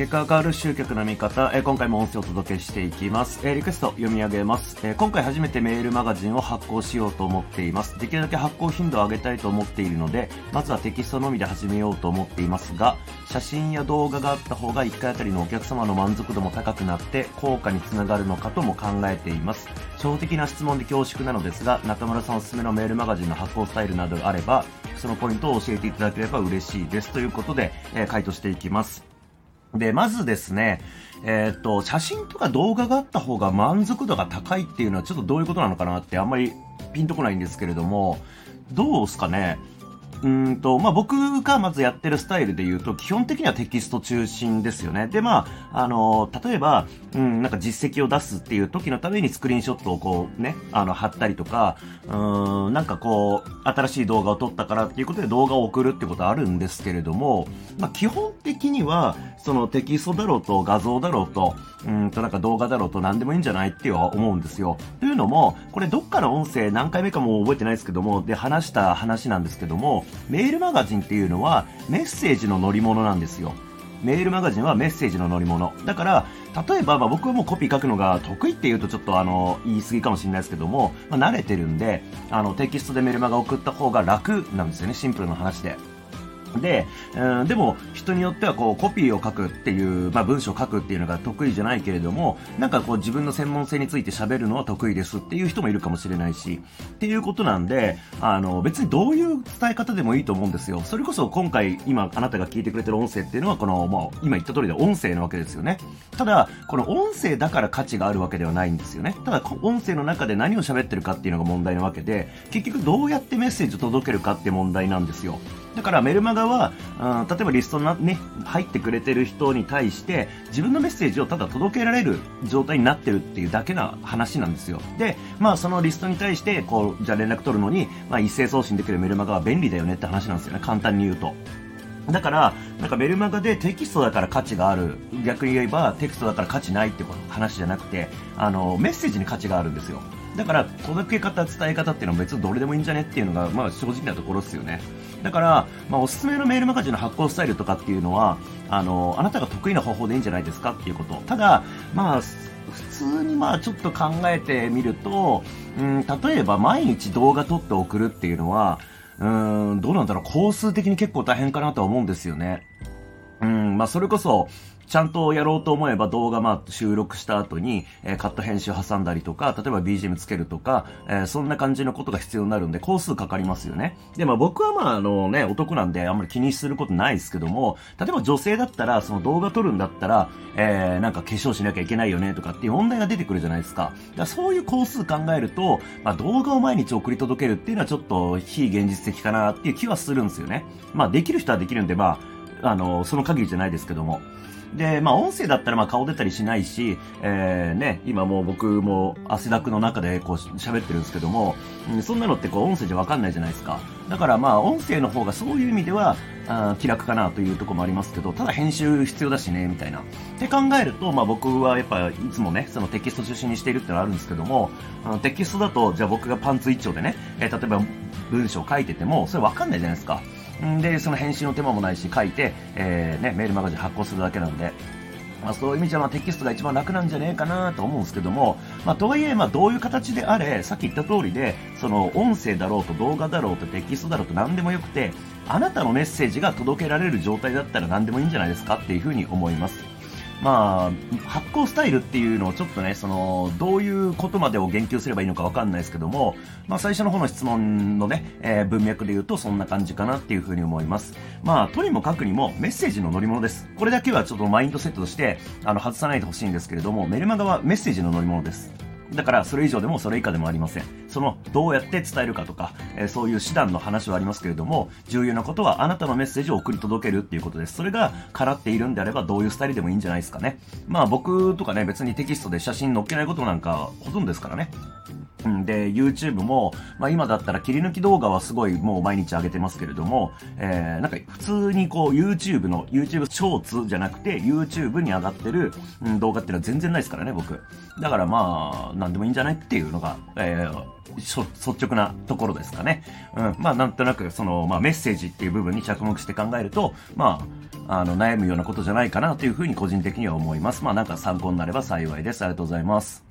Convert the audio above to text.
結果が変わる集客の見方、え今回も音声をお届けしていきます。えリクエスト読み上げます、え今回初めてメールマガジンを発行しようと思っています。できるだけ発行頻度を上げたいと思っているので、まずはテキストのみで始めようと思っていますが、写真や動画があった方が1回あたりのお客様の満足度も高くなって、効果につながるのかとも考えています。初歩的な質問で恐縮なのですが、中村さんおすすめのメールマガジンの発行スタイルなどがあれば、そのポイントを教えていただければ嬉しいです。ということで、えー回答していきます。で、まずですね、えーっと、写真とか動画があった方が満足度が高いっていうのはちょっとどういうことなのかなってあんまりピンとこないんですけれども、どうですかね？うんと、まあ、僕がまずやってるスタイルで言うと、基本的にはテキスト中心ですよね。で、まあ、あの、例えば、うん、なんか実績を出すっていう時のためにスクリーンショットをこうね、あの、貼ったりとか、うん、なんかこう、新しい動画を撮ったからっていうことで動画を送るってことはあるんですけれども、まあ、基本的には、そのテキストだろうと画像だろうと、うんとなんか動画だろうと何でもいいんじゃないっては思うんですよ。というのも、これどっかの音声何回目かも覚えてないですけども、で話した話なんですけども、メールマガジンっていうのはメッセージの乗り物なんですよ。メールマガジンはメッセージの乗り物。だから、例えば、まあ、僕はもうコピー書くのが得意って言うとちょっとあの、言い過ぎかもしれないですけども、まあ、慣れてるんで、あの、テキストでメールマガ送った方が楽なんですよね、シンプルな話で。で、うん、でも人によってはこうコピーを書くっていう、まあ、文章を書くっていうのが得意じゃないけれども、なんかこう自分の専門性について喋るのは得意ですっていう人もいるかもしれないし、っていうことなんで、あの別にどういう伝え方でもいいと思うんですよ。それこそ今回今あなたが聞いてくれてる音声っていうのはこの、まあ、今言った通りで音声なわけですよね。ただ、この音声だから価値があるわけではないんですよね。ただ、音声の中で何を喋ってるかっていうのが問題なわけで、結局どうやってメッセージを届けるかって問題なんですよ。だからメルマガは、うん例えばリストに、ね、入ってくれてる人に対して、自分のメッセージをただ届けられる状態になってるっていうだけな話なんですよ。で、まあそのリストに対して、こう、じゃあ連絡取るのに、まあ一斉送信できるメルマガは便利だよねって話なんですよね。簡単に言うと。だから、なんかメルマガでテキストだから価値がある。逆に言えばテキストだから価値ないってこと話じゃなくて、あの、メッセージに価値があるんですよ。だから、届け方、伝え方っていうのは別にどれでもいいんじゃねっていうのが、まあ正直なところですよね。だから、まあおすすめのメールマガジンの発行スタイルとかっていうのは、あの、あなたが得意な方法でいいんじゃないですかっていうこと。ただ、まあ、普通にまあちょっと考えてみると、うん、例えば毎日動画撮って送るっていうのは、うーん、どうなんだろう、工数的に結構大変かなとは思うんですよね。うん、まあそれこそ、ちゃんとやろうと思えば動画まあ収録した後に、えーカット編集挟んだりとか、例えば BGM つけるとか、えーそんな感じのことが必要になるんで、工数かかりますよね。で、まあ僕はまああのね、男なんであんまり気にすることないですけども、例えば女性だったら、その動画撮るんだったら、えーなんか化粧しなきゃいけないよねとかっていう問題が出てくるじゃないですか。だからそういう工数考えると、まあ動画を毎日送り届けるっていうのはちょっと非現実的かなっていう気はするんですよね。まあできる人はできるんで、まあ、あの、その限りじゃないですけども。で、まあ、音声だったら、まあ、顔出たりしないし、えー、ね、今もう僕も汗だくの中でこう喋ってるんですけども、うんそんなのってこう音声じゃわかんないじゃないですか。だからまあ、音声の方がそういう意味では、あ気楽かなというとこもありますけど、ただ編集必要だしね、みたいな。って考えると、まあ僕はやっぱいつもね、そのテキスト中心にしているってのはあるんですけども、あのテキストだと、じゃあ僕がパンツ一丁でね、えー例えば文章を書いてても、それわかんないじゃないですか。んで、その返信の手間もないし、書いて、えーね、メールマガジン発行するだけなんで、まあ、そういう意味じゃまあテキストが一番楽なんじゃねえかなと思うんですけども、まあ、とはいえ、まあ、どういう形であれ、さっき言った通りで、その音声だろうと動画だろうとテキストだろうと何でもよくて、あなたのメッセージが届けられる状態だったら何でもいいんじゃないですかっていうふうに思います。まあ、発行スタイルっていうのをちょっとね、その、どういうことまでを言及すればいいのかわかんないですけども、まあ最初の方の質問のね、えー文脈で言うとそんな感じかなっていうふうに思います。まあ、とにもかくにもメッセージの乗り物です。これだけはちょっとマインドセットとして、あの、外さないでほしいんですけれども、メルマガはメッセージの乗り物です。だから、それ以上でもそれ以下でもありません。その、どうやって伝えるかとか、えーそういう手段の話はありますけれども、重要なことはあなたのメッセージを送り届けるっていうことです。それが、叶っているんであれば、どういうスタイルでもいいんじゃないですかね。まあ、僕とかね、別にテキストで写真載っけないことなんか、ほとんどですからね。んで、YouTube も、まあ今だったら切り抜き動画はすごいもう毎日上げてますけれども、えー、なんか普通にこう YouTube の、YouTube ショーツじゃなくて YouTube に上がってる、うん、動画っていうのは全然ないですからね、僕。だからまあ、何でもいいんじゃないっていうのが、えー、率直なところですかね。うん。まあ、なんとなく、その、まあ、メッセージっていう部分に着目して考えると、まあ、あの、悩むようなことじゃないかなというふうに個人的には思います。まあ、なんか参考になれば幸いです。ありがとうございます。